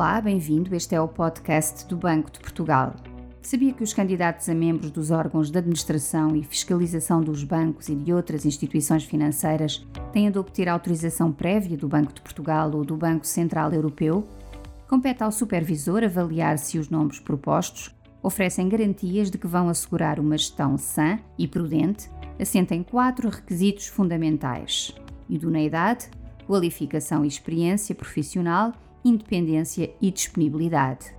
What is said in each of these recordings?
Olá, bem-vindo. Este é o podcast do Banco de Portugal. Sabia que os candidatos a membros dos órgãos de administração e fiscalização dos bancos e de outras instituições financeiras têm de obter autorização prévia do Banco de Portugal ou do Banco Central Europeu? Compete ao supervisor avaliar se os nomes propostos oferecem garantias de que vão assegurar uma gestão sã e prudente, assenta em quatro requisitos fundamentais: idoneidade, qualificação e experiência profissional, independência e disponibilidade.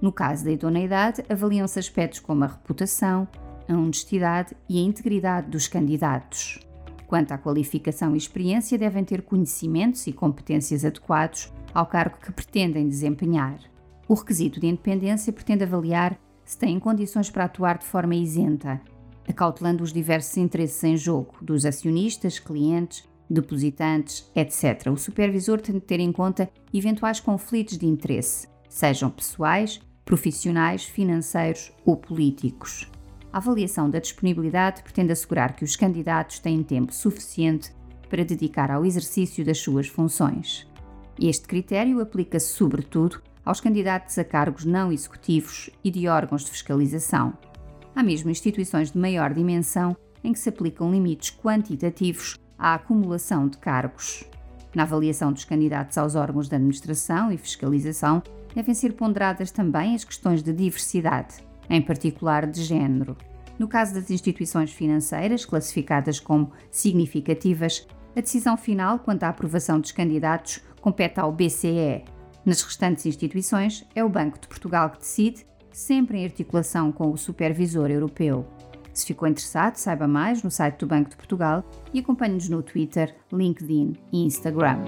No caso da idoneidade, avaliam-se aspectos como a reputação, a honestidade e a integridade dos candidatos. Quanto à qualificação e experiência, devem ter conhecimentos e competências adequados ao cargo que pretendem desempenhar. O requisito de independência pretende avaliar se têm condições para atuar de forma isenta, acautelando os diversos interesses em jogo dos acionistas, clientes, depositantes, etc. O supervisor tem de ter em conta eventuais conflitos de interesse, sejam pessoais, profissionais, financeiros ou políticos. A avaliação da disponibilidade pretende assegurar que os candidatos têm tempo suficiente para dedicar ao exercício das suas funções. Este critério aplica-se, sobretudo, aos candidatos a cargos não executivos e de órgãos de fiscalização. Há mesmo instituições de maior dimensão em que se aplicam limites quantitativos à acumulação de cargos. Na avaliação dos candidatos aos órgãos de administração e fiscalização, devem ser ponderadas também as questões de diversidade, em particular de género. No caso das instituições financeiras, classificadas como significativas, a decisão final quanto à aprovação dos candidatos compete ao BCE. Nas restantes instituições, é o Banco de Portugal que decide, sempre em articulação com o Supervisor Europeu. Se ficou interessado, saiba mais no site do Banco de Portugal e acompanhe-nos no Twitter, LinkedIn e Instagram.